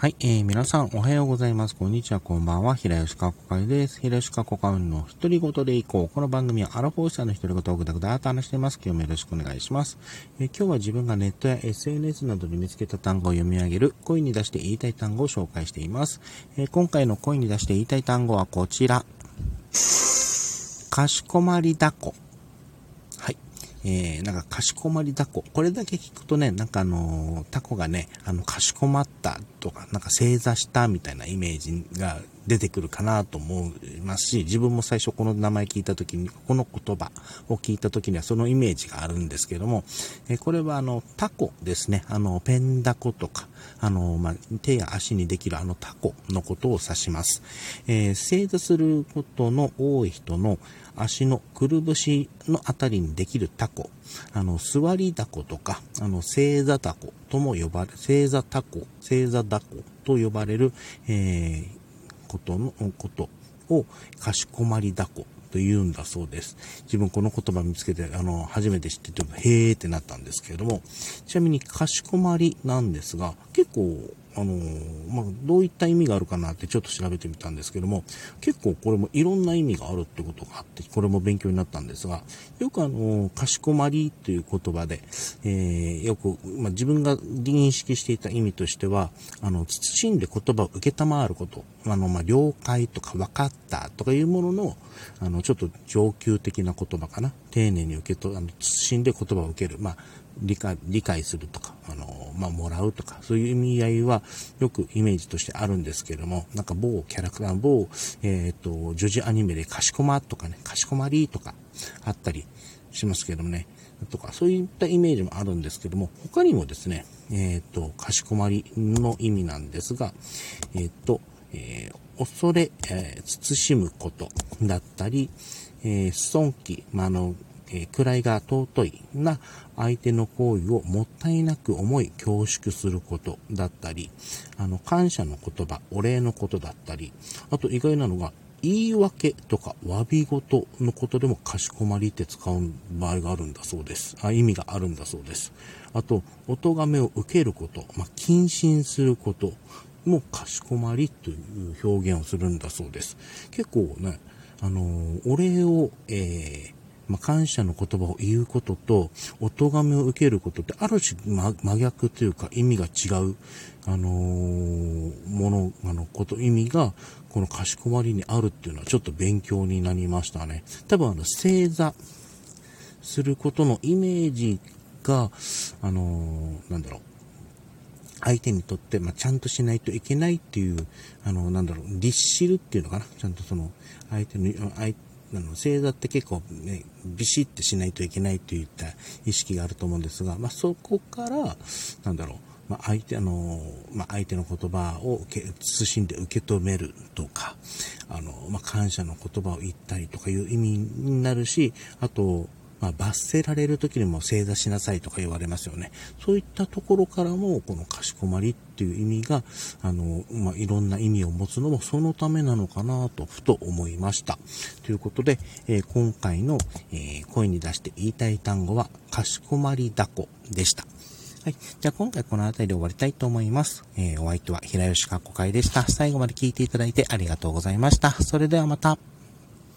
はい、えー、皆さんおはようございます。こんにちは、こんばんは。平吉川子会です。平吉川子会の独り言でいこう。この番組はアラフォー社の独り言をぐだぐだと話しています。今日もよろしくお願いします、えー、今日は自分がネットや SNS などで見つけた単語を読み上げる、声に出して言いたい単語を紹介しています。えー、今回の声に出して言いたい単語はこちら。かしこまりだこ。えー、なんか、かしこまりタコ。これだけ聞くとね、なんかあのー、タコがね、あの、かしこまったとか、なんか正座したみたいなイメージが出てくるかなと思いますし、自分も最初この名前聞いた時に、この言葉を聞いた時にはそのイメージがあるんですけども、え、これはあの、タコですね。あの、ペンダコとか、あの、まあ、手や足にできるあのタコのことを指します。えー、正座することの多い人の足のくるぶしのあたりにできるタコ、あの、座りタコとか、あの、正座タコとも呼ばれ、正座タコ、正座ダコと呼ばれる、えー、ことの、ことを、かしこまりだこと言うんだそうです。自分この言葉見つけて、あの、初めて知ってて、へーってなったんですけれども、ちなみにかしこまりなんですが、結構あのまあ、どういった意味があるかなってちょっと調べてみたんですけども、結構これもいろんな意味があるってことがあって、これも勉強になったんですが、よくあのかしこまりという言葉で、えー、よく、まあ、自分が認識していた意味としては、あの、慎んで言葉を受けたまわること、あの、まあ、了解とか分かったとかいうものの、あの、ちょっと上級的な言葉かな。丁寧に受けと、あの、慎んで言葉を受ける。まあ、理解、理解するとか、あの、まあ、もらうとか、そういう意味合いはよくイメージとしてあるんですけども、なんか某キャラクター、某、えっ、ー、と、女児アニメでかしこまとかね、かしこまりとかあったりしますけどもね、とか、そういったイメージもあるんですけども、他にもですね、えっ、ー、と、かしこまりの意味なんですが、えっ、ー、と、えー、恐れ、えー、慎むことだったり、えー、尊敬、まあ、あの、え、位が尊いな相手の行為をもったいなく思い恐縮することだったり、あの、感謝の言葉、お礼のことだったり、あと意外なのが、言い訳とか詫び事のことでもかしこまりって使う場合があるんだそうです。あ意味があるんだそうです。あと、お咎めを受けること、まあ、謹慎することもかしこまりという表現をするんだそうです。結構ね、あの、お礼を、えーまあ、感謝の言葉を言うことと、お咎めを受けることって、ある種、ま、真逆というか意味が違う、あのー、もの、あの、こと、意味が、このかしこまりにあるっていうのはちょっと勉強になりましたね。多分あの、正座することのイメージが、あのー、なんだろう、相手にとって、まあ、ちゃんとしないといけないっていう、あの、なんだろう、律しるっていうのかな。ちゃんとその、相手の、相あの、正座って結構ね、ビシッてしないといけないといった意識があると思うんですが、まあ、そこから、なんだろう、まあ、相手、あの、まあ、相手の言葉を慎んで受け止めるとか、あの、まあ、感謝の言葉を言ったりとかいう意味になるし、あと、まあ、罰せられる時にも正座しなさいとか言われますよね。そういったところからも、このかしこまりっていう意味が、あの、まあ、いろんな意味を持つのもそのためなのかなと、ふと思いました。ということで、えー、今回の、えー、声に出して言いたい単語は、かしこまりだこでした。はい。じゃあ今回この辺りで終わりたいと思います。えー、お相手は平吉かっこ会でした。最後まで聞いていただいてありがとうございました。それではまた。